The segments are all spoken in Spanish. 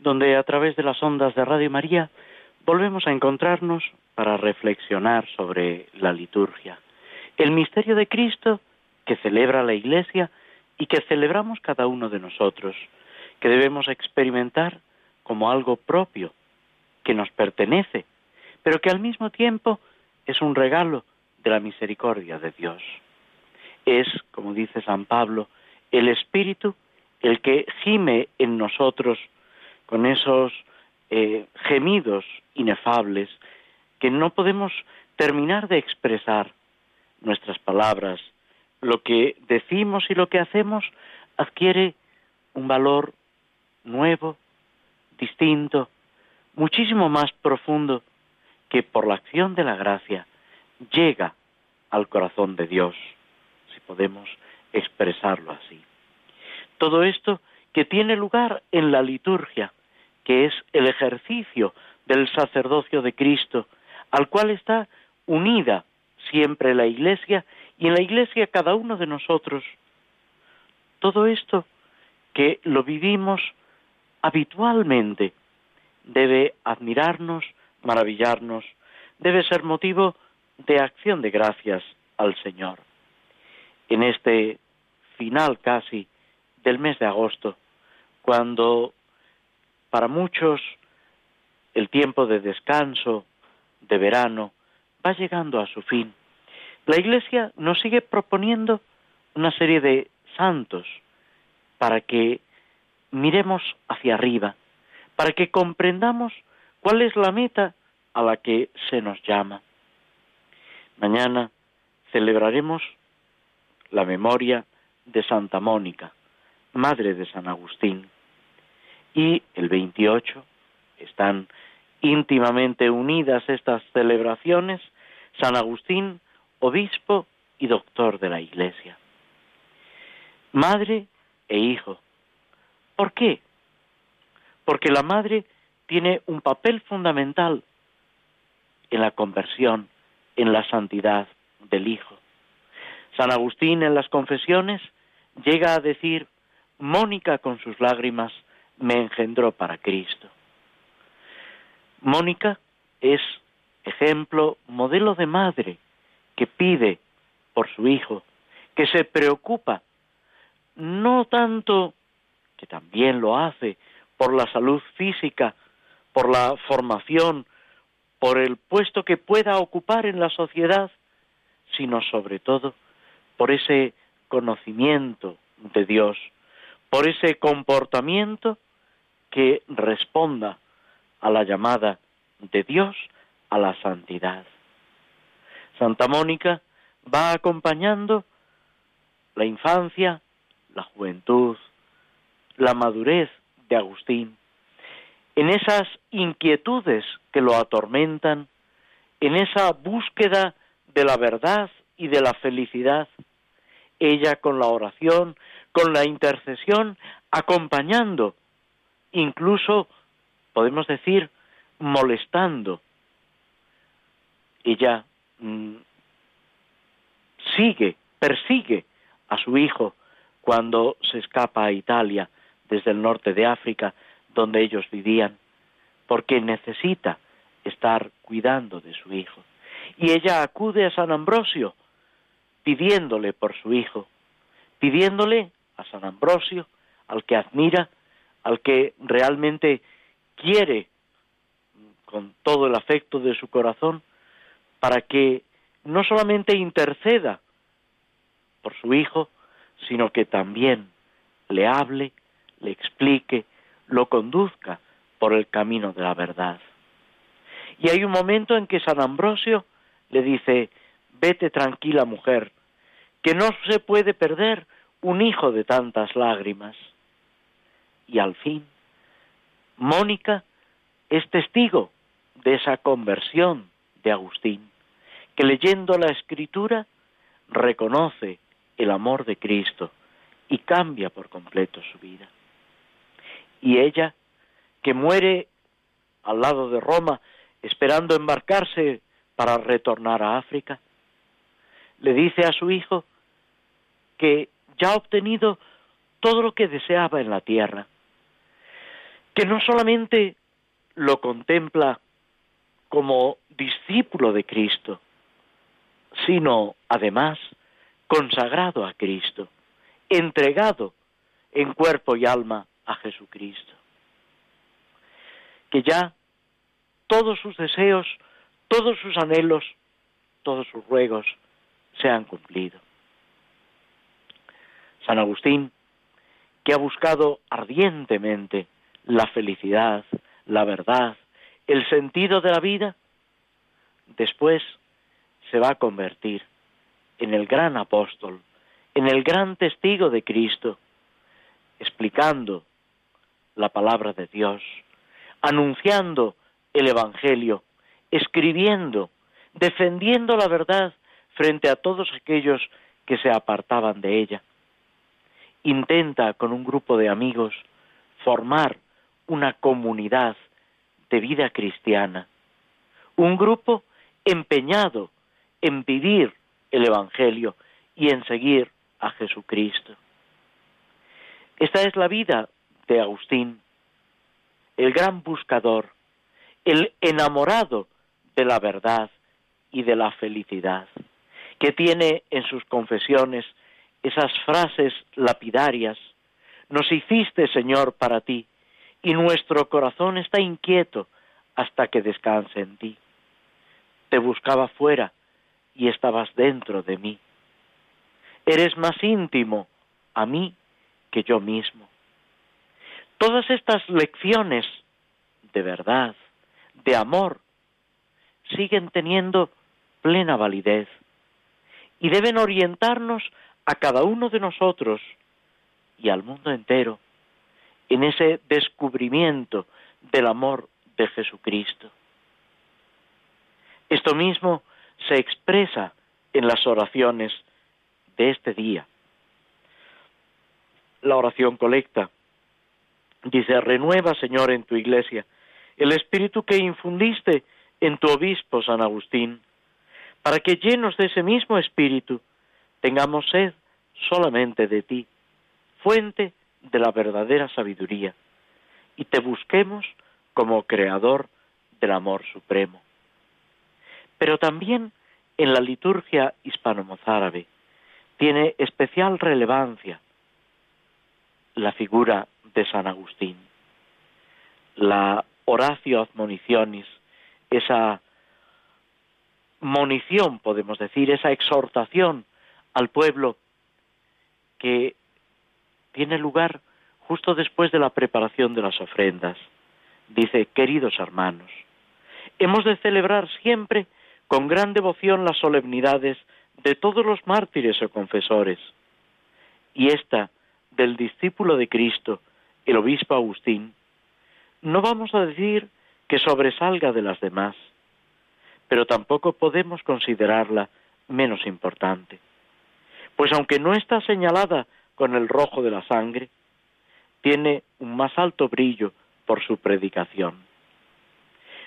donde a través de las ondas de Radio María volvemos a encontrarnos para reflexionar sobre la liturgia, el misterio de Cristo que celebra la Iglesia y que celebramos cada uno de nosotros, que debemos experimentar como algo propio, que nos pertenece, pero que al mismo tiempo es un regalo de la misericordia de Dios. Es, como dice San Pablo, el Espíritu el que gime en nosotros con esos eh, gemidos inefables que no podemos terminar de expresar nuestras palabras. Lo que decimos y lo que hacemos adquiere un valor nuevo, distinto, muchísimo más profundo que por la acción de la gracia llega al corazón de Dios, si podemos expresarlo así. Todo esto que tiene lugar en la liturgia, que es el ejercicio del sacerdocio de Cristo, al cual está unida siempre la Iglesia y en la Iglesia cada uno de nosotros. Todo esto que lo vivimos habitualmente debe admirarnos, maravillarnos, debe ser motivo de acción de gracias al Señor. En este final casi del mes de agosto, cuando para muchos el tiempo de descanso, de verano, va llegando a su fin. La Iglesia nos sigue proponiendo una serie de santos para que miremos hacia arriba, para que comprendamos cuál es la meta a la que se nos llama. Mañana celebraremos la memoria de Santa Mónica, madre de San Agustín y el 28 están íntimamente unidas estas celebraciones San Agustín, obispo y doctor de la Iglesia. Madre e hijo. ¿Por qué? Porque la madre tiene un papel fundamental en la conversión, en la santidad del hijo. San Agustín en las confesiones llega a decir, Mónica con sus lágrimas me engendró para Cristo. Mónica es ejemplo, modelo de madre que pide por su hijo, que se preocupa, no tanto, que también lo hace, por la salud física, por la formación, por el puesto que pueda ocupar en la sociedad, sino sobre todo por ese conocimiento de Dios, por ese comportamiento que responda a la llamada de Dios a la santidad. Santa Mónica va acompañando la infancia, la juventud, la madurez de Agustín, en esas inquietudes que lo atormentan, en esa búsqueda de la verdad y de la felicidad, ella con la oración, con la intercesión, acompañando incluso, podemos decir, molestando. Ella mm, sigue, persigue a su hijo cuando se escapa a Italia desde el norte de África, donde ellos vivían, porque necesita estar cuidando de su hijo. Y ella acude a San Ambrosio pidiéndole por su hijo, pidiéndole a San Ambrosio, al que admira, al que realmente quiere con todo el afecto de su corazón, para que no solamente interceda por su hijo, sino que también le hable, le explique, lo conduzca por el camino de la verdad. Y hay un momento en que San Ambrosio le dice, vete tranquila mujer, que no se puede perder un hijo de tantas lágrimas y al fin Mónica es testigo de esa conversión de Agustín, que leyendo la escritura reconoce el amor de Cristo y cambia por completo su vida. Y ella, que muere al lado de Roma, esperando embarcarse para retornar a África, le dice a su hijo que ya ha obtenido todo lo que deseaba en la tierra, que no solamente lo contempla como discípulo de Cristo, sino además consagrado a Cristo, entregado en cuerpo y alma a Jesucristo. Que ya todos sus deseos, todos sus anhelos, todos sus ruegos se han cumplido. San Agustín, que ha buscado ardientemente la felicidad, la verdad, el sentido de la vida, después se va a convertir en el gran apóstol, en el gran testigo de Cristo, explicando la palabra de Dios, anunciando el Evangelio, escribiendo, defendiendo la verdad frente a todos aquellos que se apartaban de ella. Intenta con un grupo de amigos formar una comunidad de vida cristiana, un grupo empeñado en vivir el Evangelio y en seguir a Jesucristo. Esta es la vida de Agustín, el gran buscador, el enamorado de la verdad y de la felicidad, que tiene en sus confesiones esas frases lapidarias, nos hiciste, Señor, para ti, y nuestro corazón está inquieto hasta que descanse en ti. Te buscaba fuera y estabas dentro de mí. Eres más íntimo a mí que yo mismo. Todas estas lecciones de verdad, de amor, siguen teniendo plena validez y deben orientarnos a cada uno de nosotros y al mundo entero en ese descubrimiento del amor de Jesucristo. Esto mismo se expresa en las oraciones de este día. La oración colecta dice, renueva Señor en tu iglesia el espíritu que infundiste en tu obispo San Agustín, para que llenos de ese mismo espíritu tengamos sed solamente de ti, fuente de la verdadera sabiduría, y te busquemos como creador del amor supremo. Pero también en la liturgia hispano-mozárabe tiene especial relevancia la figura de San Agustín, la Horacio Admonicionis, esa monición, podemos decir, esa exhortación al pueblo que tiene lugar justo después de la preparación de las ofrendas. Dice, queridos hermanos, hemos de celebrar siempre con gran devoción las solemnidades de todos los mártires o confesores, y esta del discípulo de Cristo, el obispo Agustín, no vamos a decir que sobresalga de las demás, pero tampoco podemos considerarla menos importante, pues aunque no está señalada con el rojo de la sangre, tiene un más alto brillo por su predicación.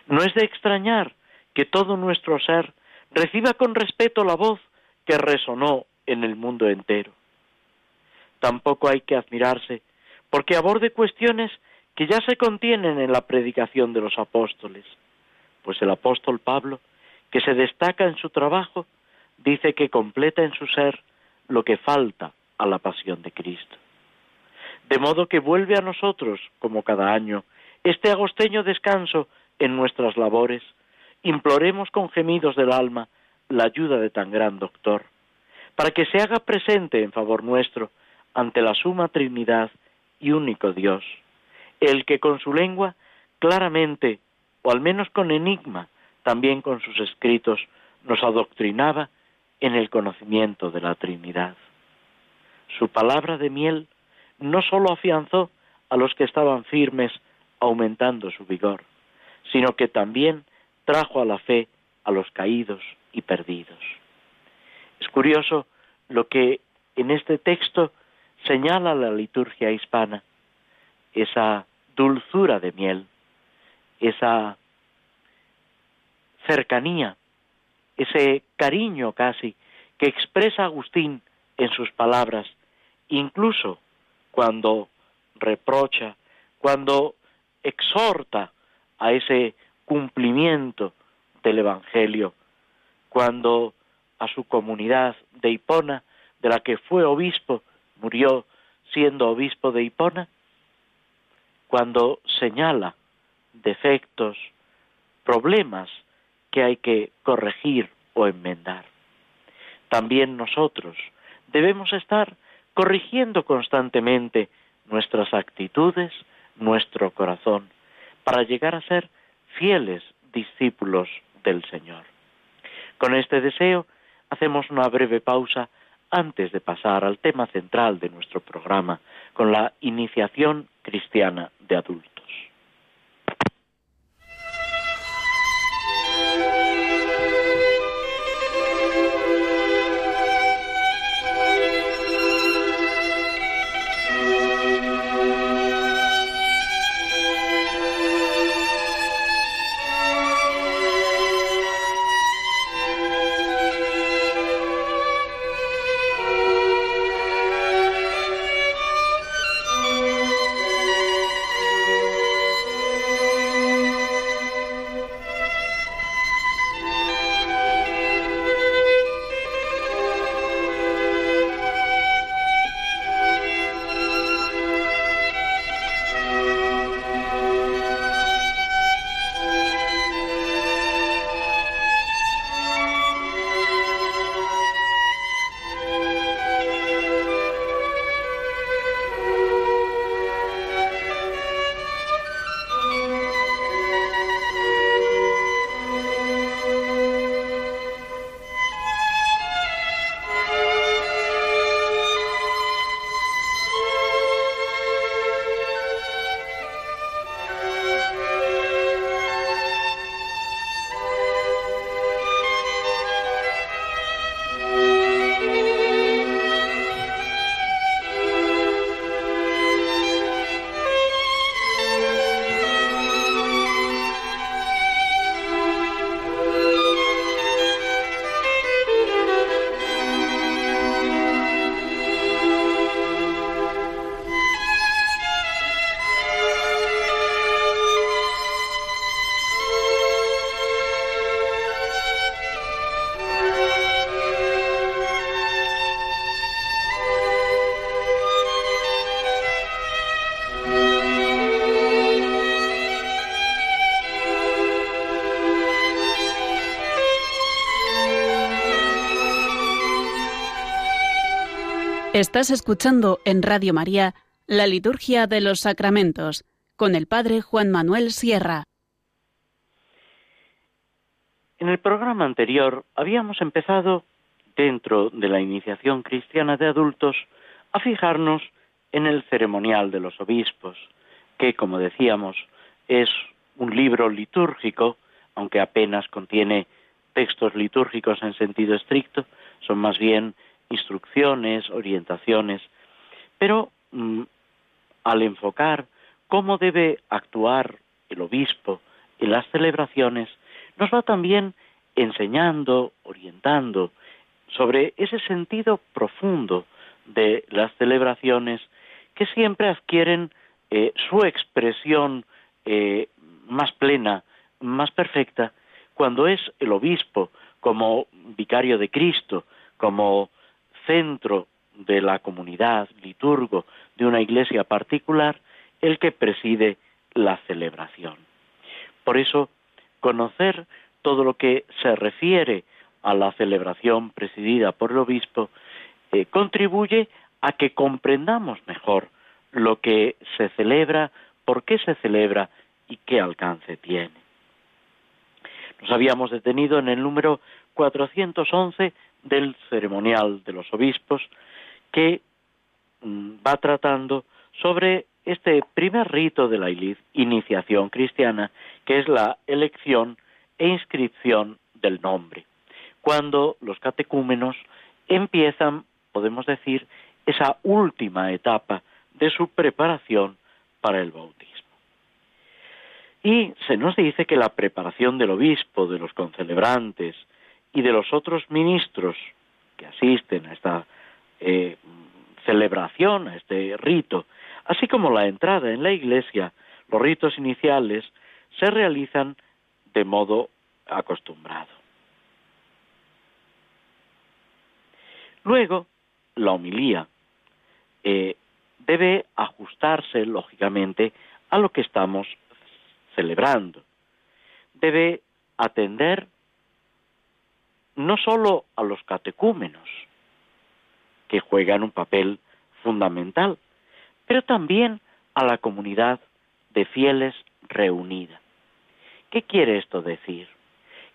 No es de extrañar que todo nuestro ser reciba con respeto la voz que resonó en el mundo entero. Tampoco hay que admirarse porque aborde cuestiones que ya se contienen en la predicación de los apóstoles, pues el apóstol Pablo, que se destaca en su trabajo, dice que completa en su ser lo que falta a la pasión de Cristo. De modo que vuelve a nosotros, como cada año, este agosteño descanso en nuestras labores, imploremos con gemidos del alma la ayuda de tan gran doctor, para que se haga presente en favor nuestro ante la suma Trinidad y único Dios, el que con su lengua claramente, o al menos con enigma, también con sus escritos, nos adoctrinaba en el conocimiento de la Trinidad. Su palabra de miel no sólo afianzó a los que estaban firmes, aumentando su vigor, sino que también trajo a la fe a los caídos y perdidos. Es curioso lo que en este texto señala la liturgia hispana, esa dulzura de miel, esa cercanía, ese cariño casi que expresa Agustín en sus palabras, incluso cuando reprocha, cuando exhorta a ese cumplimiento del Evangelio, cuando a su comunidad de Hipona, de la que fue obispo, murió siendo obispo de Hipona, cuando señala defectos, problemas que hay que corregir o enmendar. También nosotros debemos estar corrigiendo constantemente nuestras actitudes, nuestro corazón, para llegar a ser fieles discípulos del Señor. Con este deseo hacemos una breve pausa antes de pasar al tema central de nuestro programa, con la iniciación cristiana de adultos. Estás escuchando en Radio María la Liturgia de los Sacramentos con el Padre Juan Manuel Sierra. En el programa anterior habíamos empezado, dentro de la iniciación cristiana de adultos, a fijarnos en el ceremonial de los obispos, que, como decíamos, es un libro litúrgico, aunque apenas contiene textos litúrgicos en sentido estricto, son más bien instrucciones, orientaciones, pero mm, al enfocar cómo debe actuar el obispo en las celebraciones, nos va también enseñando, orientando sobre ese sentido profundo de las celebraciones que siempre adquieren eh, su expresión eh, más plena, más perfecta, cuando es el obispo como vicario de Cristo, como centro de la comunidad, liturgo de una iglesia particular, el que preside la celebración. Por eso, conocer todo lo que se refiere a la celebración presidida por el obispo eh, contribuye a que comprendamos mejor lo que se celebra, por qué se celebra y qué alcance tiene. Nos habíamos detenido en el número 411 del ceremonial de los obispos que mm, va tratando sobre este primer rito de la iniciación cristiana, que es la elección e inscripción del nombre. Cuando los catecúmenos empiezan, podemos decir, esa última etapa de su preparación para el bautismo. Y se nos dice que la preparación del obispo, de los concelebrantes y de los otros ministros que asisten a esta eh, celebración, a este rito, así como la entrada en la iglesia, los ritos iniciales, se realizan de modo acostumbrado. Luego, la homilía eh, debe ajustarse, lógicamente, a lo que estamos celebrando. Debe atender no sólo a los catecúmenos, que juegan un papel fundamental, pero también a la comunidad de fieles reunida. ¿Qué quiere esto decir?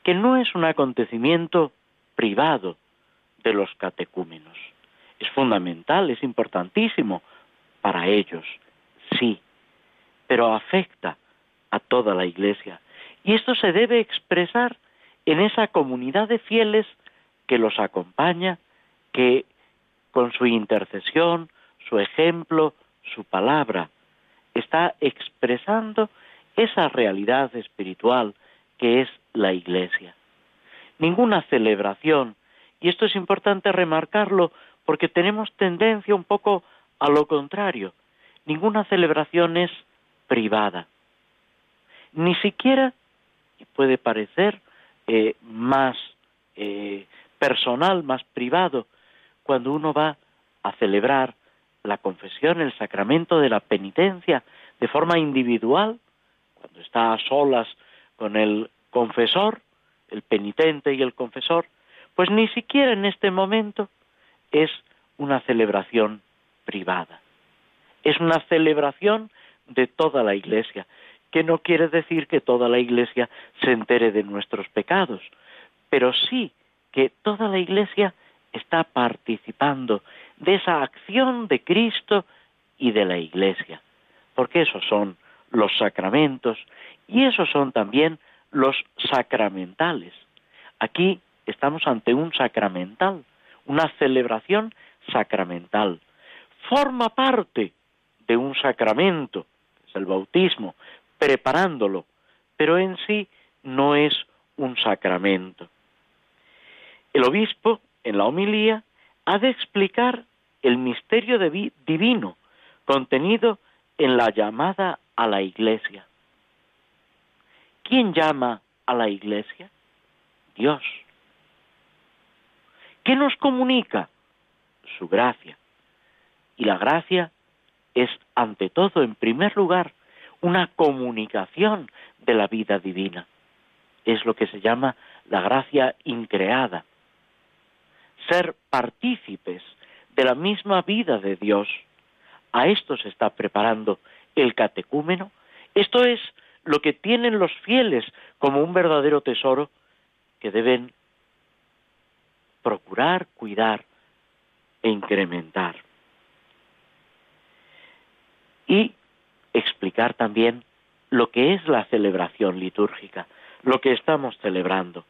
Que no es un acontecimiento privado de los catecúmenos. Es fundamental, es importantísimo para ellos, sí, pero afecta a toda la Iglesia. Y esto se debe expresar en esa comunidad de fieles que los acompaña, que con su intercesión, su ejemplo, su palabra, está expresando esa realidad espiritual que es la Iglesia. Ninguna celebración, y esto es importante remarcarlo porque tenemos tendencia un poco a lo contrario, ninguna celebración es privada. Ni siquiera, puede parecer eh, más eh, personal, más privado, cuando uno va a celebrar la confesión, el sacramento de la penitencia, de forma individual, cuando está a solas con el confesor, el penitente y el confesor, pues ni siquiera en este momento es una celebración privada. Es una celebración de toda la Iglesia, que no quiere decir que toda la Iglesia se entere de nuestros pecados, pero sí que toda la Iglesia está participando de esa acción de Cristo y de la Iglesia, porque esos son los sacramentos y esos son también los sacramentales. Aquí estamos ante un sacramental, una celebración sacramental. Forma parte de un sacramento, es el bautismo, preparándolo, pero en sí no es un sacramento. El obispo, en la homilía, ha de explicar el misterio divino contenido en la llamada a la iglesia. ¿Quién llama a la iglesia? Dios. ¿Qué nos comunica? Su gracia. Y la gracia es, ante todo, en primer lugar, una comunicación de la vida divina. Es lo que se llama la gracia increada. Ser partícipes de la misma vida de Dios. A esto se está preparando el catecúmeno. Esto es lo que tienen los fieles como un verdadero tesoro que deben procurar, cuidar e incrementar. Y explicar también lo que es la celebración litúrgica, lo que estamos celebrando.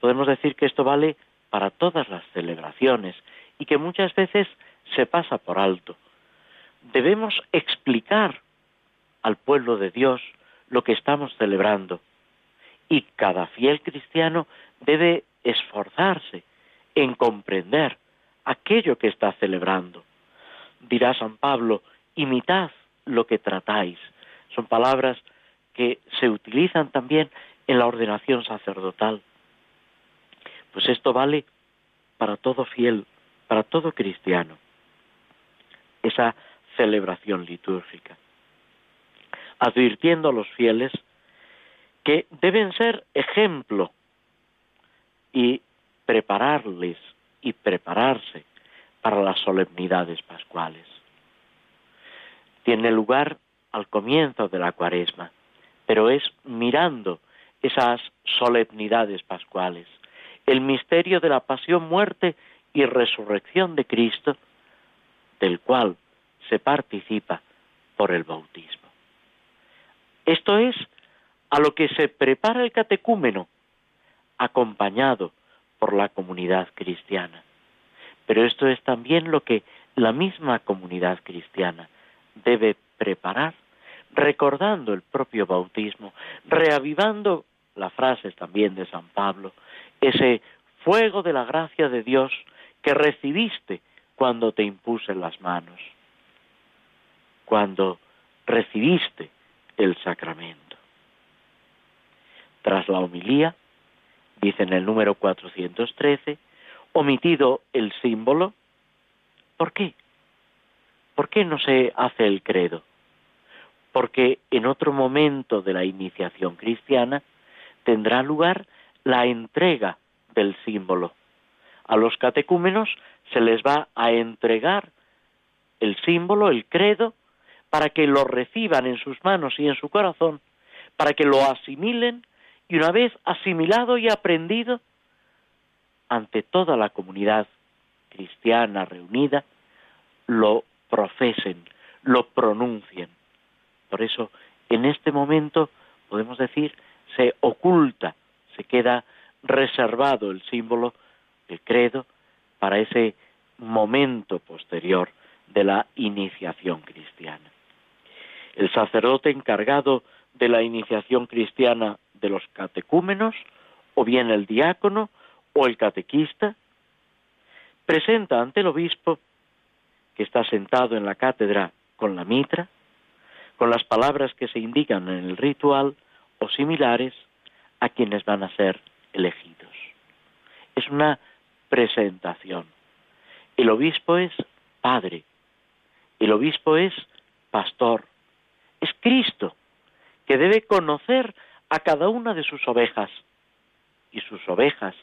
Podemos decir que esto vale para todas las celebraciones y que muchas veces se pasa por alto. Debemos explicar al pueblo de Dios lo que estamos celebrando y cada fiel cristiano debe esforzarse en comprender aquello que está celebrando. Dirá San Pablo, imitad lo que tratáis. Son palabras que se utilizan también en la ordenación sacerdotal. Pues esto vale para todo fiel, para todo cristiano. Esa celebración litúrgica. Advirtiendo a los fieles que deben ser ejemplo y prepararles y prepararse para las solemnidades pascuales tiene lugar al comienzo de la cuaresma, pero es mirando esas solemnidades pascuales, el misterio de la pasión, muerte y resurrección de Cristo, del cual se participa por el bautismo. Esto es a lo que se prepara el catecúmeno, acompañado por la comunidad cristiana. Pero esto es también lo que la misma comunidad cristiana debe preparar, recordando el propio bautismo, reavivando la frase también de San Pablo, ese fuego de la gracia de Dios que recibiste cuando te impuse las manos, cuando recibiste el sacramento. Tras la homilía, dice en el número 413, omitido el símbolo, ¿por qué? ¿Por qué no se hace el credo? Porque en otro momento de la iniciación cristiana tendrá lugar la entrega del símbolo. A los catecúmenos se les va a entregar el símbolo, el credo, para que lo reciban en sus manos y en su corazón, para que lo asimilen y una vez asimilado y aprendido, ante toda la comunidad cristiana reunida, lo profesen, lo pronuncien. Por eso, en este momento, podemos decir, se oculta, se queda reservado el símbolo, el credo, para ese momento posterior de la iniciación cristiana. El sacerdote encargado de la iniciación cristiana de los catecúmenos, o bien el diácono o el catequista, presenta ante el obispo, que está sentado en la cátedra con la mitra, con las palabras que se indican en el ritual o similares, a quienes van a ser elegidos. Es una presentación. El obispo es padre, el obispo es pastor, es Cristo, que debe conocer a cada una de sus ovejas, y sus ovejas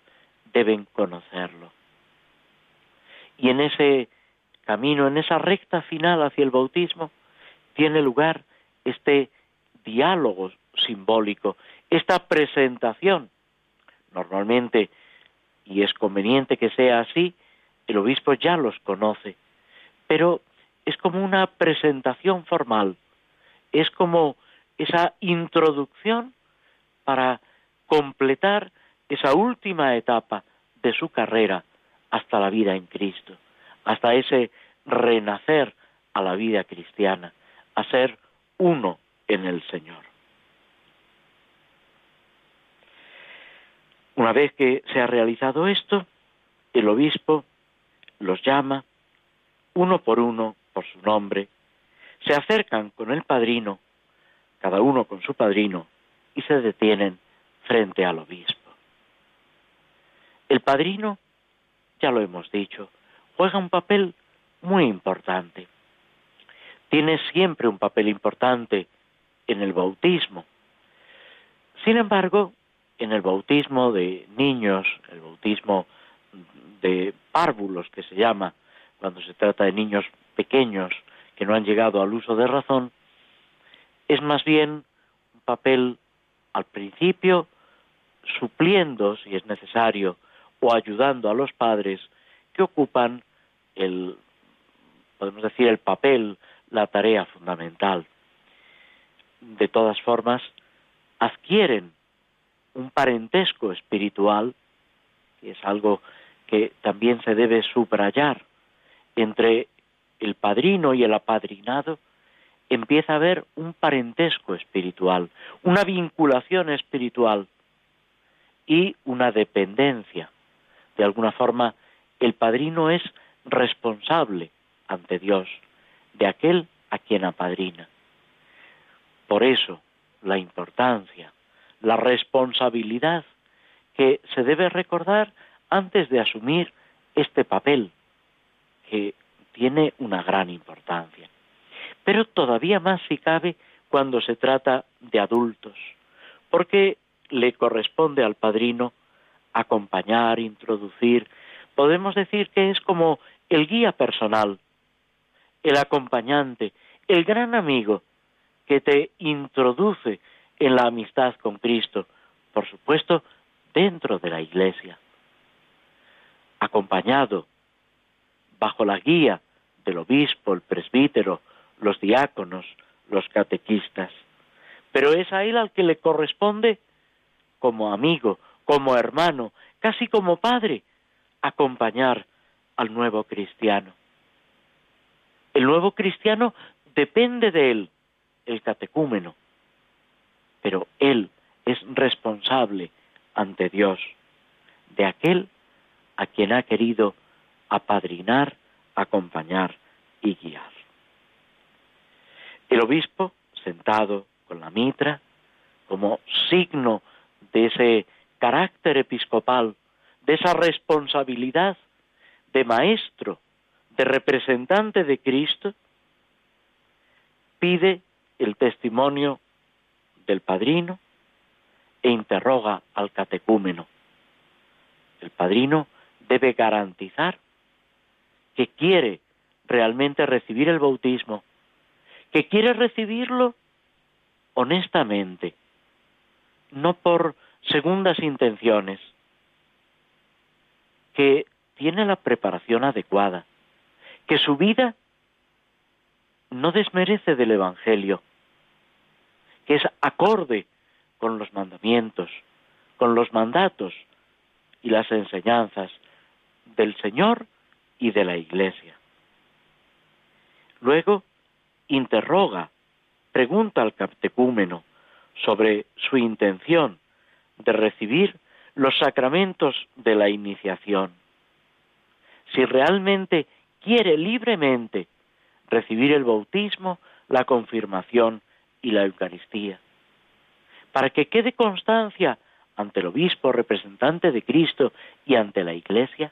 deben conocerlo. Y en ese camino, en esa recta final hacia el bautismo, tiene lugar este diálogo simbólico, esta presentación. Normalmente, y es conveniente que sea así, el obispo ya los conoce, pero es como una presentación formal, es como esa introducción para completar esa última etapa de su carrera hasta la vida en Cristo, hasta ese renacer a la vida cristiana, a ser uno en el Señor. Una vez que se ha realizado esto, el obispo los llama uno por uno por su nombre, se acercan con el padrino, cada uno con su padrino, y se detienen frente al obispo. El padrino, ya lo hemos dicho, juega un papel muy importante. Tiene siempre un papel importante en el bautismo. Sin embargo, en el bautismo de niños, el bautismo de párvulos que se llama, cuando se trata de niños pequeños que no han llegado al uso de razón, es más bien un papel al principio supliendo, si es necesario, o ayudando a los padres que ocupan el, podemos decir, el papel, la tarea fundamental. De todas formas, adquieren un parentesco espiritual, que es algo que también se debe subrayar, entre el padrino y el apadrinado, empieza a haber un parentesco espiritual, una vinculación espiritual y una dependencia. De alguna forma, el padrino es responsable ante Dios de aquel a quien apadrina. Por eso, la importancia la responsabilidad que se debe recordar antes de asumir este papel, que tiene una gran importancia. Pero todavía más si cabe cuando se trata de adultos, porque le corresponde al padrino acompañar, introducir, podemos decir que es como el guía personal, el acompañante, el gran amigo que te introduce en la amistad con Cristo, por supuesto, dentro de la Iglesia, acompañado bajo la guía del obispo, el presbítero, los diáconos, los catequistas, pero es a él al que le corresponde, como amigo, como hermano, casi como padre, acompañar al nuevo cristiano. El nuevo cristiano depende de él, el catecúmeno, pero él es responsable ante Dios de aquel a quien ha querido apadrinar, acompañar y guiar. El obispo, sentado con la mitra, como signo de ese carácter episcopal, de esa responsabilidad de maestro, de representante de Cristo, pide el testimonio del padrino e interroga al catecúmeno. El padrino debe garantizar que quiere realmente recibir el bautismo, que quiere recibirlo honestamente, no por segundas intenciones, que tiene la preparación adecuada, que su vida no desmerece del Evangelio, que es acorde con los mandamientos, con los mandatos y las enseñanzas del Señor y de la Iglesia. Luego interroga, pregunta al catecúmeno sobre su intención de recibir los sacramentos de la iniciación. Si realmente quiere libremente recibir el bautismo, la confirmación y la Eucaristía. Para que quede constancia ante el obispo representante de Cristo y ante la Iglesia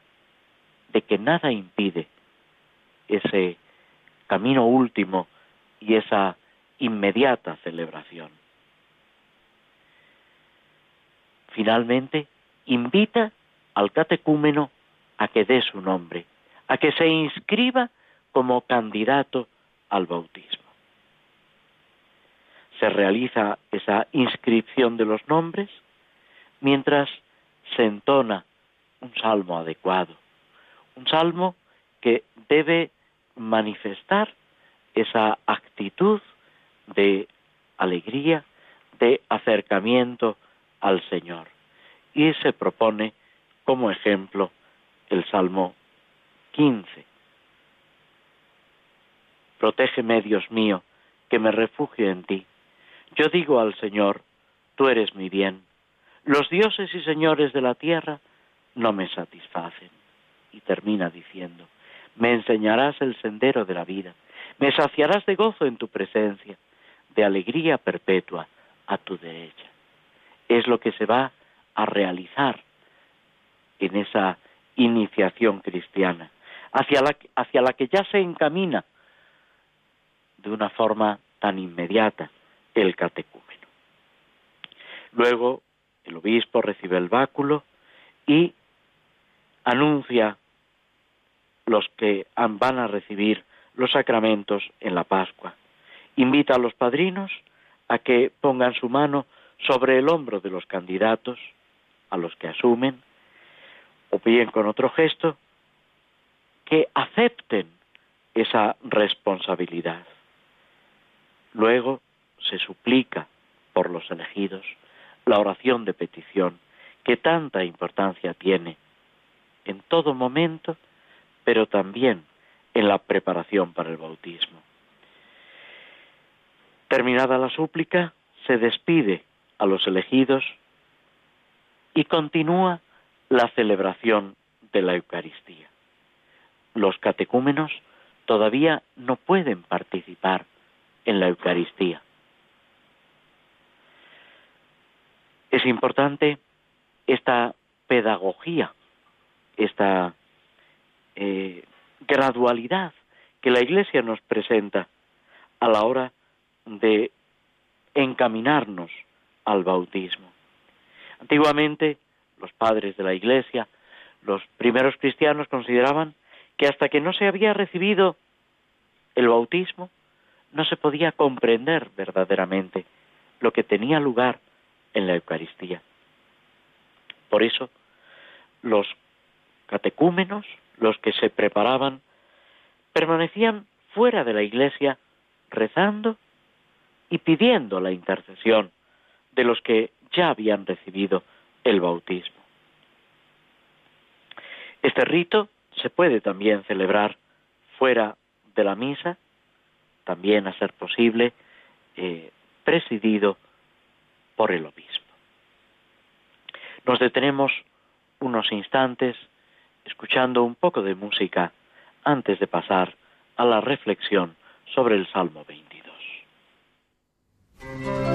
de que nada impide ese camino último y esa inmediata celebración. Finalmente, invita al catecúmeno a que dé su nombre, a que se inscriba como candidato al bautismo. Se realiza esa inscripción de los nombres mientras se entona un salmo adecuado, un salmo que debe manifestar esa actitud de alegría, de acercamiento al Señor. Y se propone como ejemplo el Salmo 15. Protégeme, Dios mío, que me refugio en ti. Yo digo al Señor, tú eres mi bien. Los dioses y señores de la tierra no me satisfacen. Y termina diciendo, me enseñarás el sendero de la vida, me saciarás de gozo en tu presencia, de alegría perpetua a tu derecha. Es lo que se va a realizar en esa iniciación cristiana, hacia la, hacia la que ya se encamina de una forma tan inmediata el catecúmeno. Luego el obispo recibe el báculo y anuncia los que van a recibir los sacramentos en la Pascua. Invita a los padrinos a que pongan su mano sobre el hombro de los candidatos, a los que asumen, o bien con otro gesto, que acepten esa responsabilidad. Luego se suplica por los elegidos la oración de petición, que tanta importancia tiene en todo momento, pero también en la preparación para el bautismo. Terminada la súplica, se despide a los elegidos y continúa la celebración de la Eucaristía. Los catecúmenos todavía no pueden participar en la Eucaristía. Es importante esta pedagogía, esta eh, gradualidad que la Iglesia nos presenta a la hora de encaminarnos al bautismo. Antiguamente, los padres de la Iglesia, los primeros cristianos consideraban que hasta que no se había recibido el bautismo, no se podía comprender verdaderamente lo que tenía lugar en la Eucaristía. Por eso, los catecúmenos, los que se preparaban, permanecían fuera de la iglesia rezando y pidiendo la intercesión de los que ya habían recibido el bautismo. Este rito se puede también celebrar fuera de la misa, también a ser posible, eh, presidido por el obispo. Nos detenemos unos instantes escuchando un poco de música antes de pasar a la reflexión sobre el Salmo 22.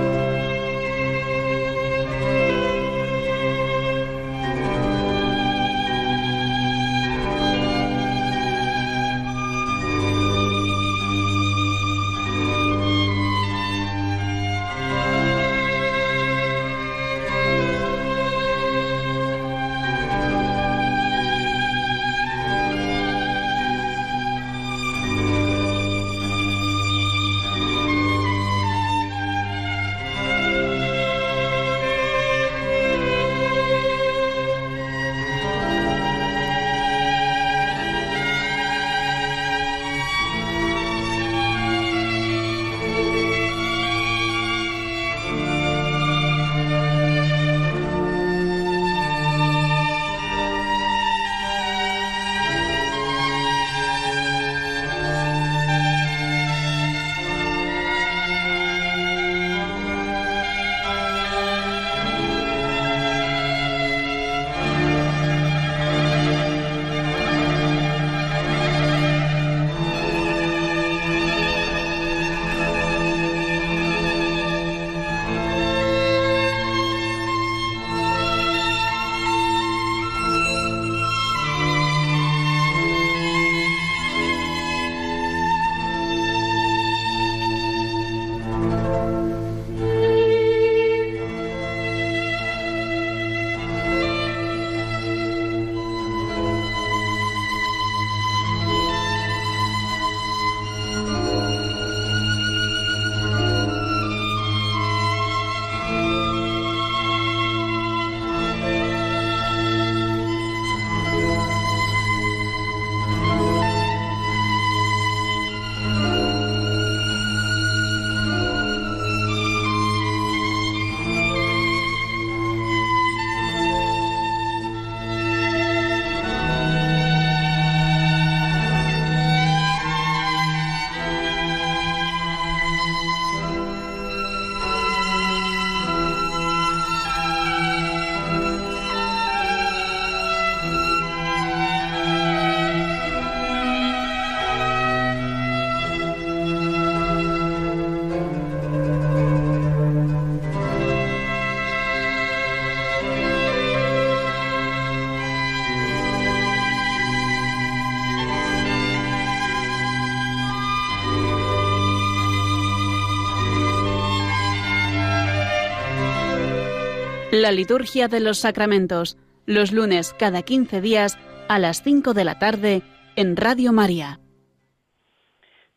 La liturgia de los sacramentos, los lunes cada 15 días a las 5 de la tarde en Radio María.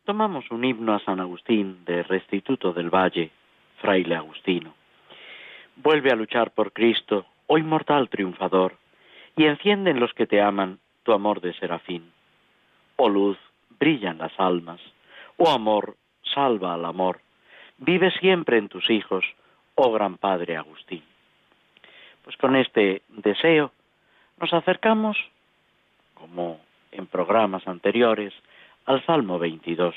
Tomamos un himno a San Agustín de Restituto del Valle, fraile Agustino. Vuelve a luchar por Cristo, oh inmortal triunfador, y enciende en los que te aman tu amor de serafín. Oh luz, brillan las almas, oh amor, salva al amor, vive siempre en tus hijos, oh gran Padre Agustín. Pues con este deseo nos acercamos, como en programas anteriores, al Salmo 22.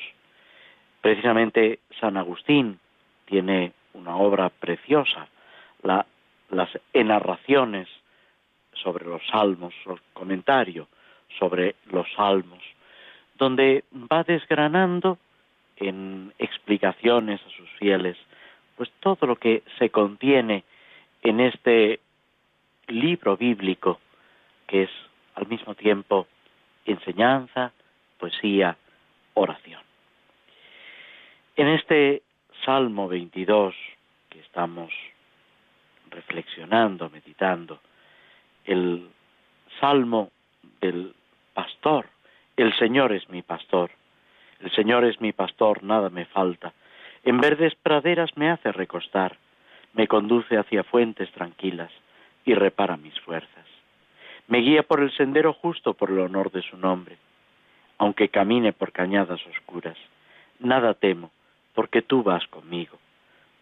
Precisamente San Agustín tiene una obra preciosa, las enarraciones sobre los salmos, el comentario sobre los salmos, donde va desgranando en explicaciones a sus fieles, pues todo lo que se contiene en este libro bíblico que es al mismo tiempo enseñanza, poesía, oración. En este Salmo 22 que estamos reflexionando, meditando, el Salmo del pastor, el Señor es mi pastor, el Señor es mi pastor, nada me falta, en verdes praderas me hace recostar, me conduce hacia fuentes tranquilas, y repara mis fuerzas. Me guía por el sendero justo por el honor de su nombre. Aunque camine por cañadas oscuras, nada temo, porque tú vas conmigo.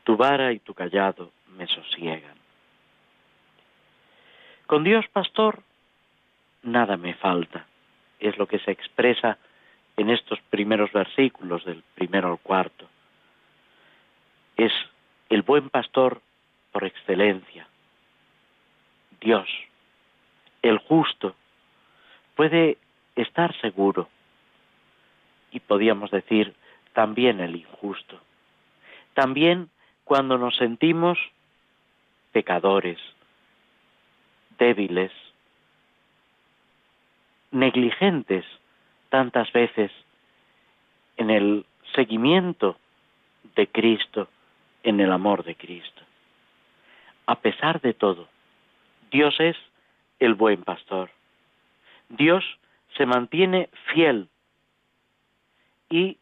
tu vara y tu callado me sosiegan. Con Dios, pastor, nada me falta. Es lo que se expresa en estos primeros versículos del primero al cuarto. Es el buen pastor por excelencia. Dios, el justo, puede estar seguro y podíamos decir también el injusto. También cuando nos sentimos pecadores, débiles, negligentes tantas veces en el seguimiento de Cristo, en el amor de Cristo. A pesar de todo, Dios es el buen pastor. Dios se mantiene fiel y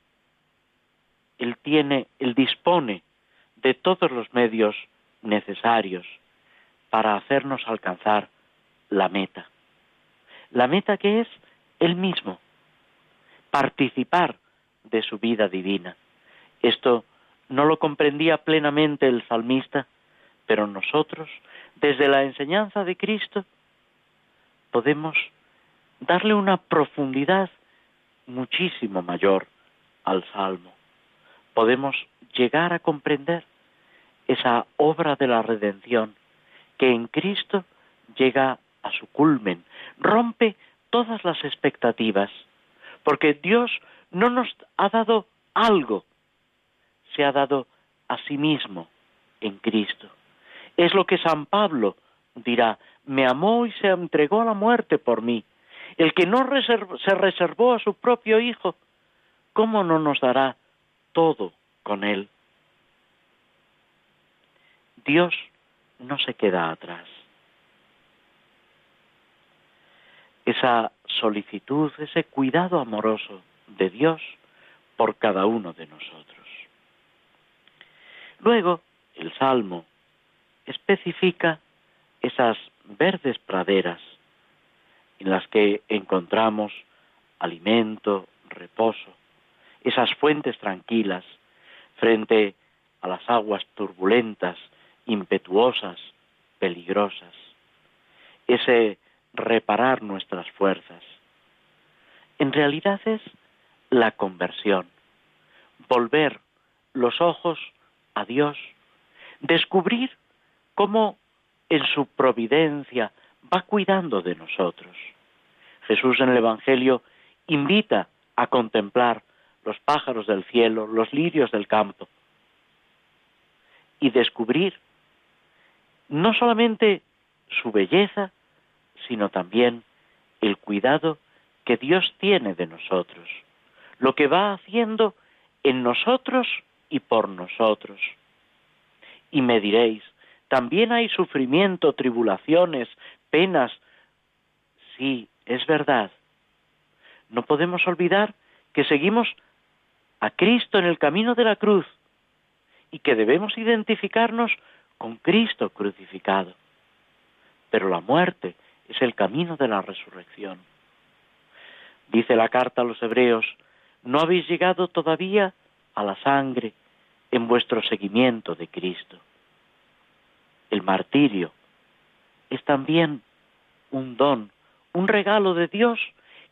Él tiene, Él dispone de todos los medios necesarios para hacernos alcanzar la meta. La meta que es Él mismo, participar de su vida divina. Esto no lo comprendía plenamente el salmista, pero nosotros, desde la enseñanza de Cristo, podemos darle una profundidad muchísimo mayor al Salmo. Podemos llegar a comprender esa obra de la redención que en Cristo llega a su culmen, rompe todas las expectativas, porque Dios no nos ha dado algo, se ha dado a sí mismo en Cristo. Es lo que San Pablo dirá, me amó y se entregó a la muerte por mí. El que no se reservó a su propio Hijo, ¿cómo no nos dará todo con Él? Dios no se queda atrás. Esa solicitud, ese cuidado amoroso de Dios por cada uno de nosotros. Luego, el Salmo especifica esas verdes praderas en las que encontramos alimento, reposo, esas fuentes tranquilas frente a las aguas turbulentas, impetuosas, peligrosas, ese reparar nuestras fuerzas. En realidad es la conversión, volver los ojos a Dios, descubrir cómo en su providencia va cuidando de nosotros. Jesús en el Evangelio invita a contemplar los pájaros del cielo, los lirios del campo, y descubrir no solamente su belleza, sino también el cuidado que Dios tiene de nosotros, lo que va haciendo en nosotros y por nosotros. Y me diréis, también hay sufrimiento, tribulaciones, penas. Sí, es verdad. No podemos olvidar que seguimos a Cristo en el camino de la cruz y que debemos identificarnos con Cristo crucificado. Pero la muerte es el camino de la resurrección. Dice la carta a los hebreos, no habéis llegado todavía a la sangre en vuestro seguimiento de Cristo el martirio, es también un don, un regalo de Dios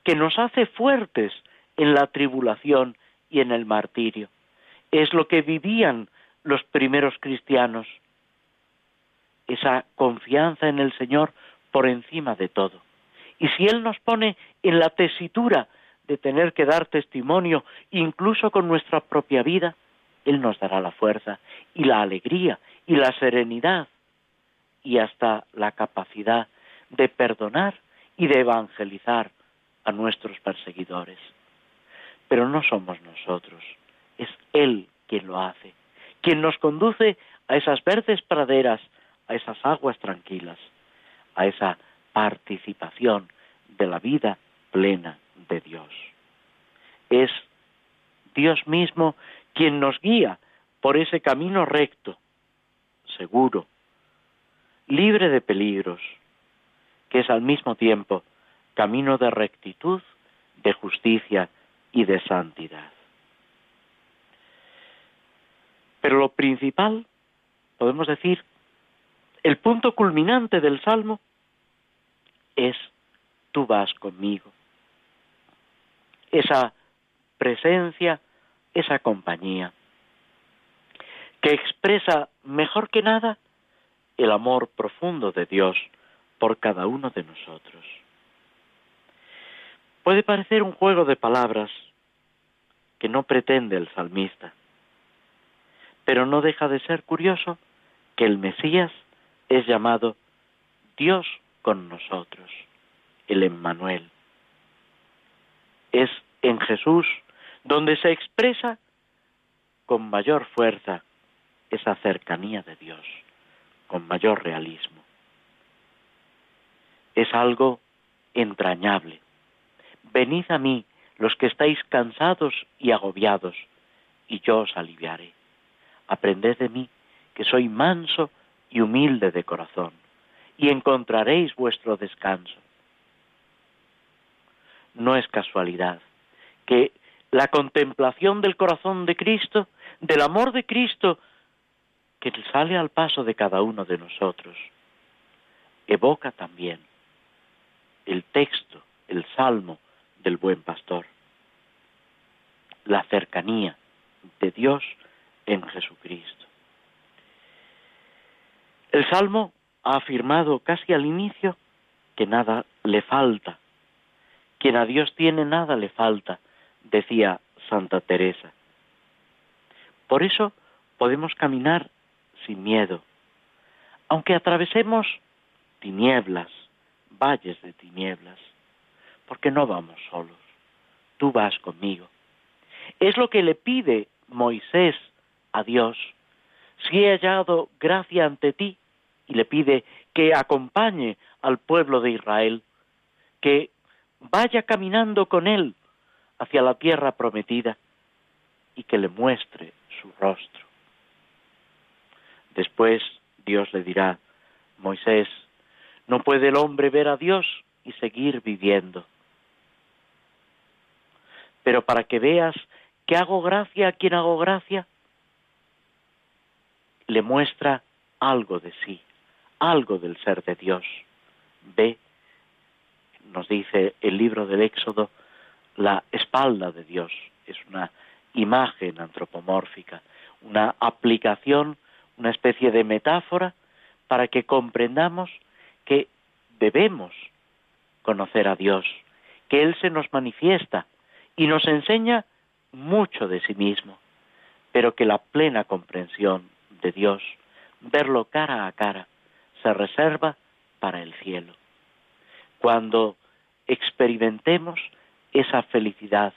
que nos hace fuertes en la tribulación y en el martirio. Es lo que vivían los primeros cristianos, esa confianza en el Señor por encima de todo. Y si Él nos pone en la tesitura de tener que dar testimonio, incluso con nuestra propia vida, Él nos dará la fuerza y la alegría y la serenidad y hasta la capacidad de perdonar y de evangelizar a nuestros perseguidores. Pero no somos nosotros, es Él quien lo hace, quien nos conduce a esas verdes praderas, a esas aguas tranquilas, a esa participación de la vida plena de Dios. Es Dios mismo quien nos guía por ese camino recto, seguro, libre de peligros, que es al mismo tiempo camino de rectitud, de justicia y de santidad. Pero lo principal podemos decir, el punto culminante del Salmo es tú vas conmigo. Esa presencia, esa compañía, que expresa mejor que nada el amor profundo de Dios por cada uno de nosotros. Puede parecer un juego de palabras que no pretende el salmista, pero no deja de ser curioso que el Mesías es llamado Dios con nosotros, el Emmanuel. Es en Jesús donde se expresa con mayor fuerza esa cercanía de Dios, con mayor realismo. Es algo entrañable. Venid a mí los que estáis cansados y agobiados, y yo os aliviaré. Aprended de mí, que soy manso y humilde de corazón, y encontraréis vuestro descanso. No es casualidad que la contemplación del corazón de Cristo, del amor de Cristo, que sale al paso de cada uno de nosotros, evoca también el texto, el salmo del buen pastor, la cercanía de Dios en Jesucristo. El Salmo ha afirmado casi al inicio que nada le falta. Quien a Dios tiene nada le falta, decía Santa Teresa. Por eso podemos caminar sin miedo, aunque atravesemos tinieblas, valles de tinieblas, porque no vamos solos, tú vas conmigo. Es lo que le pide Moisés a Dios. Si he hallado gracia ante ti, y le pide que acompañe al pueblo de Israel, que vaya caminando con él hacia la tierra prometida y que le muestre su rostro. Después Dios le dirá, Moisés, no puede el hombre ver a Dios y seguir viviendo. Pero para que veas que hago gracia a quien hago gracia, le muestra algo de sí algo del ser de Dios. Ve, nos dice el libro del Éxodo, la espalda de Dios. Es una imagen antropomórfica, una aplicación, una especie de metáfora para que comprendamos que debemos conocer a Dios, que Él se nos manifiesta y nos enseña mucho de sí mismo, pero que la plena comprensión de Dios, verlo cara a cara, se reserva para el cielo. Cuando experimentemos esa felicidad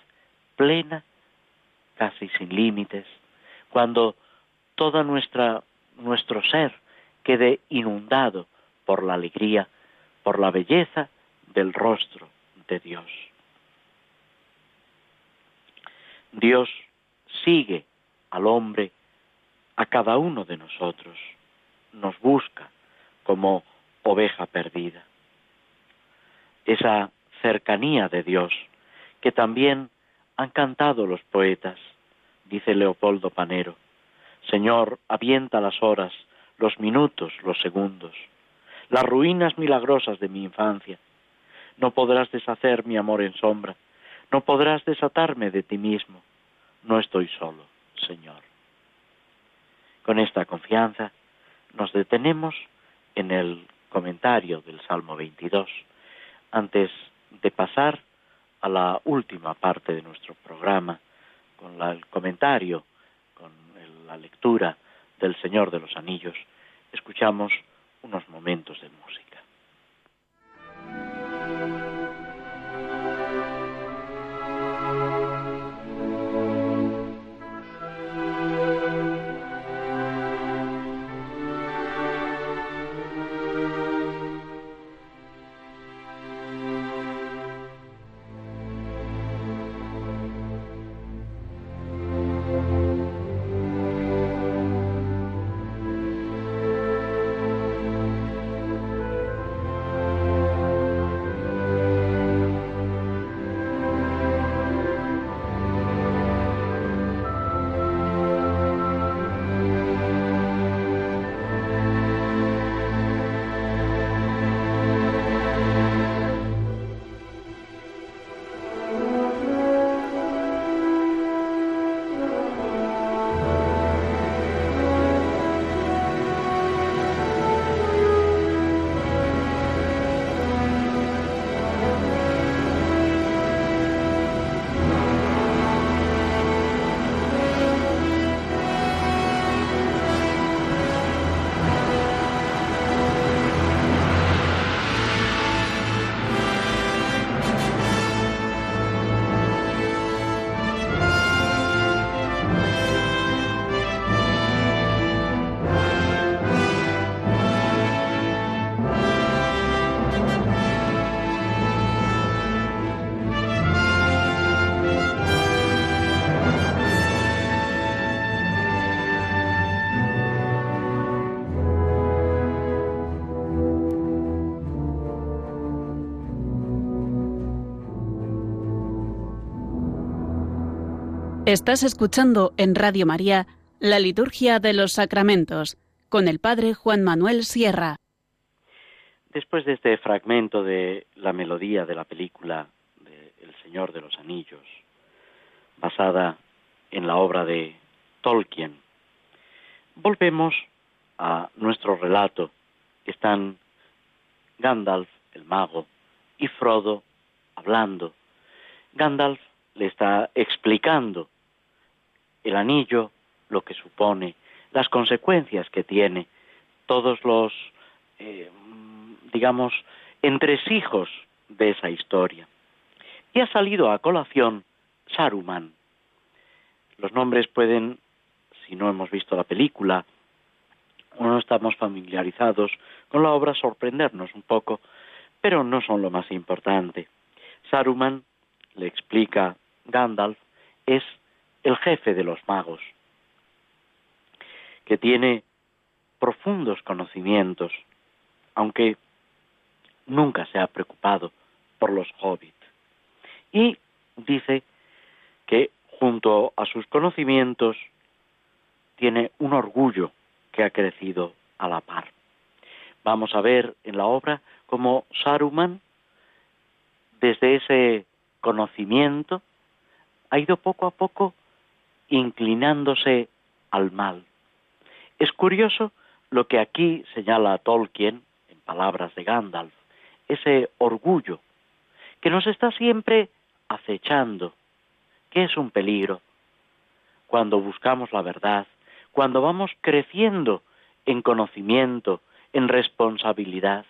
plena, casi sin límites, cuando todo nuestra, nuestro ser quede inundado por la alegría, por la belleza del rostro de Dios. Dios sigue al hombre, a cada uno de nosotros, nos busca, como oveja perdida. Esa cercanía de Dios que también han cantado los poetas, dice Leopoldo Panero. Señor, avienta las horas, los minutos, los segundos, las ruinas milagrosas de mi infancia. No podrás deshacer mi amor en sombra, no podrás desatarme de ti mismo. No estoy solo, Señor. Con esta confianza nos detenemos en el comentario del Salmo 22, antes de pasar a la última parte de nuestro programa, con el comentario, la lectura del Señor de los Anillos, escuchamos unos momentos de música. Estás escuchando en Radio María la Liturgia de los Sacramentos con el Padre Juan Manuel Sierra. Después de este fragmento de la melodía de la película de El Señor de los Anillos, basada en la obra de Tolkien, volvemos a nuestro relato. Están Gandalf, el mago, y Frodo hablando. Gandalf le está explicando el anillo, lo que supone, las consecuencias que tiene, todos los, eh, digamos, entresijos de esa historia. Y ha salido a colación Saruman. Los nombres pueden, si no hemos visto la película o no estamos familiarizados con la obra, sorprendernos un poco, pero no son lo más importante. Saruman, le explica Gandalf, es el jefe de los magos, que tiene profundos conocimientos, aunque nunca se ha preocupado por los hobbits. Y dice que junto a sus conocimientos tiene un orgullo que ha crecido a la par. Vamos a ver en la obra cómo Saruman, desde ese conocimiento, ha ido poco a poco inclinándose al mal. Es curioso lo que aquí señala Tolkien, en palabras de Gandalf, ese orgullo que nos está siempre acechando, que es un peligro. Cuando buscamos la verdad, cuando vamos creciendo en conocimiento, en responsabilidad.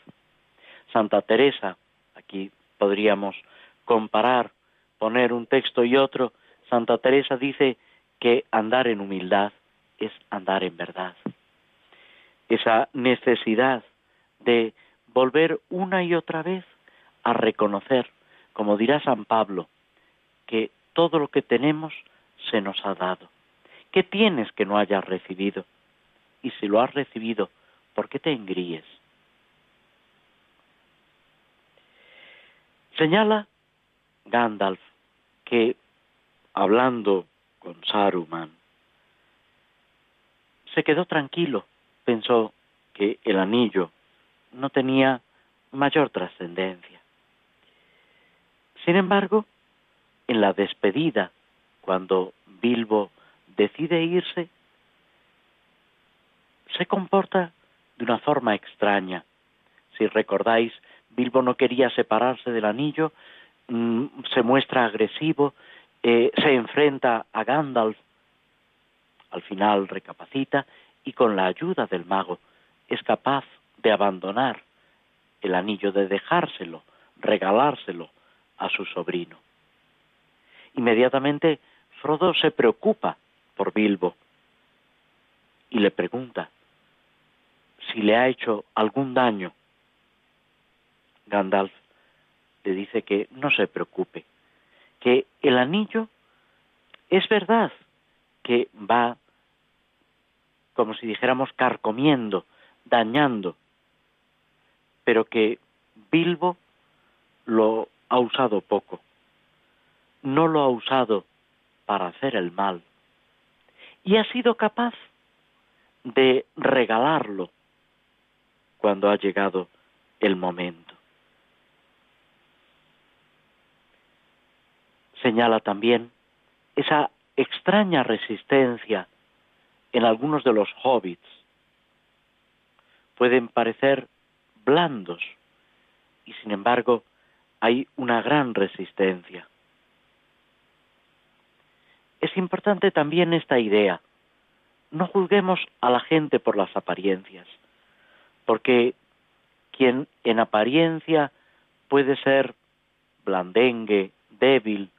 Santa Teresa, aquí podríamos comparar, poner un texto y otro, Santa Teresa dice que andar en humildad es andar en verdad. Esa necesidad de volver una y otra vez a reconocer, como dirá San Pablo, que todo lo que tenemos se nos ha dado. ¿Qué tienes que no hayas recibido? Y si lo has recibido, ¿por qué te engríes? Señala Gandalf que, hablando con Saruman. Se quedó tranquilo, pensó que el anillo no tenía mayor trascendencia. Sin embargo, en la despedida, cuando Bilbo decide irse, se comporta de una forma extraña. Si recordáis, Bilbo no quería separarse del anillo, mm, se muestra agresivo, eh, se enfrenta a Gandalf, al final recapacita y con la ayuda del mago es capaz de abandonar el anillo, de dejárselo, regalárselo a su sobrino. Inmediatamente Frodo se preocupa por Bilbo y le pregunta si le ha hecho algún daño. Gandalf le dice que no se preocupe, que el anillo es verdad que va, como si dijéramos, carcomiendo, dañando, pero que Bilbo lo ha usado poco, no lo ha usado para hacer el mal, y ha sido capaz de regalarlo cuando ha llegado el momento. Señala también esa extraña resistencia en algunos de los hobbits. Pueden parecer blandos y sin embargo hay una gran resistencia. Es importante también esta idea. No juzguemos a la gente por las apariencias, porque quien en apariencia puede ser blandengue, débil,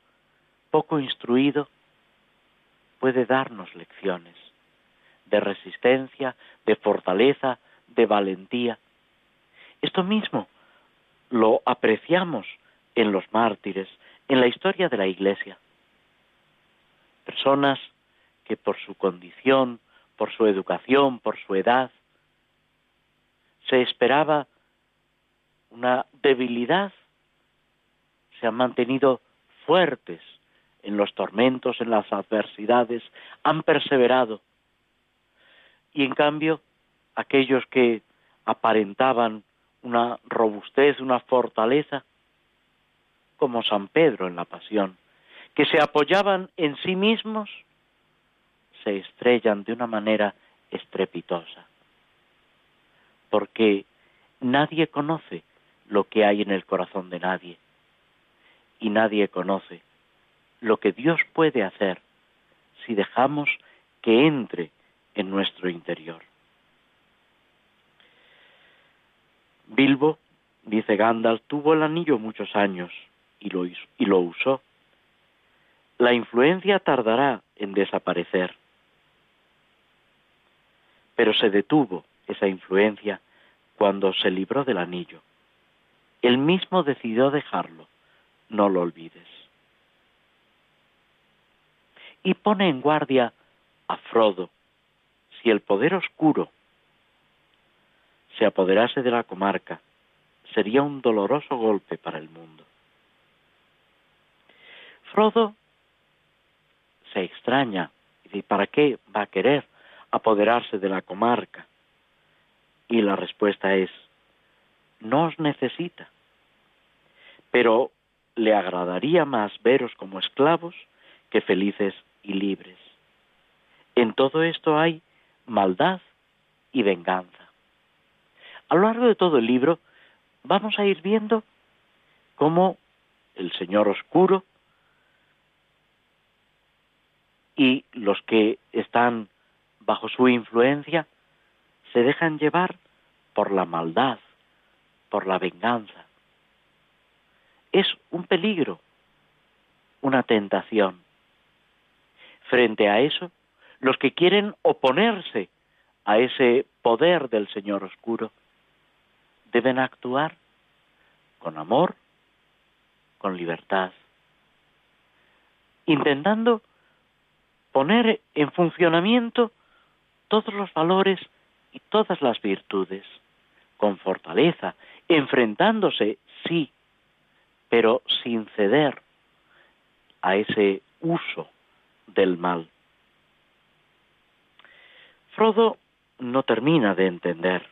poco instruido, puede darnos lecciones de resistencia, de fortaleza, de valentía. Esto mismo lo apreciamos en los mártires, en la historia de la Iglesia. Personas que por su condición, por su educación, por su edad, se esperaba una debilidad, se han mantenido fuertes en los tormentos, en las adversidades, han perseverado. Y en cambio, aquellos que aparentaban una robustez, una fortaleza, como San Pedro en la Pasión, que se apoyaban en sí mismos, se estrellan de una manera estrepitosa. Porque nadie conoce lo que hay en el corazón de nadie. Y nadie conoce lo que Dios puede hacer si dejamos que entre en nuestro interior. Bilbo, dice Gandalf, tuvo el anillo muchos años y lo, y lo usó. La influencia tardará en desaparecer, pero se detuvo esa influencia cuando se libró del anillo. Él mismo decidió dejarlo, no lo olvides. Y pone en guardia a Frodo, si el poder oscuro se apoderase de la comarca, sería un doloroso golpe para el mundo. Frodo se extraña y dice, ¿para qué va a querer apoderarse de la comarca? Y la respuesta es, no os necesita, pero le agradaría más veros como esclavos que felices y libres. En todo esto hay maldad y venganza. A lo largo de todo el libro vamos a ir viendo cómo el Señor Oscuro y los que están bajo su influencia se dejan llevar por la maldad, por la venganza. Es un peligro, una tentación. Frente a eso, los que quieren oponerse a ese poder del Señor Oscuro deben actuar con amor, con libertad, intentando poner en funcionamiento todos los valores y todas las virtudes, con fortaleza, enfrentándose, sí, pero sin ceder a ese uso del mal. Frodo no termina de entender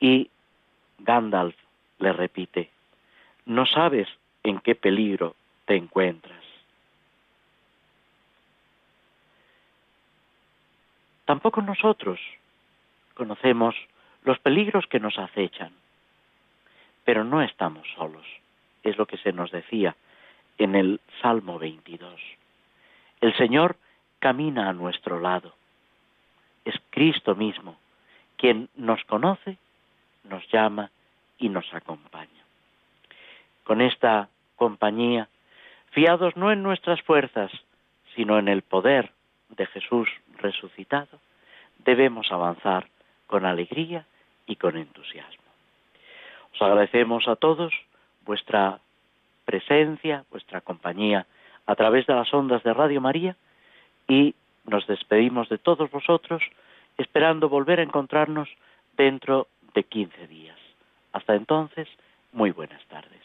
y Gandalf le repite, no sabes en qué peligro te encuentras. Tampoco nosotros conocemos los peligros que nos acechan, pero no estamos solos, es lo que se nos decía en el Salmo 22. El Señor camina a nuestro lado, es Cristo mismo quien nos conoce nos llama y nos acompaña. Con esta compañía, fiados no en nuestras fuerzas, sino en el poder de Jesús resucitado, debemos avanzar con alegría y con entusiasmo. Os agradecemos a todos vuestra presencia, vuestra compañía a través de las ondas de Radio María y nos despedimos de todos vosotros esperando volver a encontrarnos dentro de 15 días. Hasta entonces, muy buenas tardes.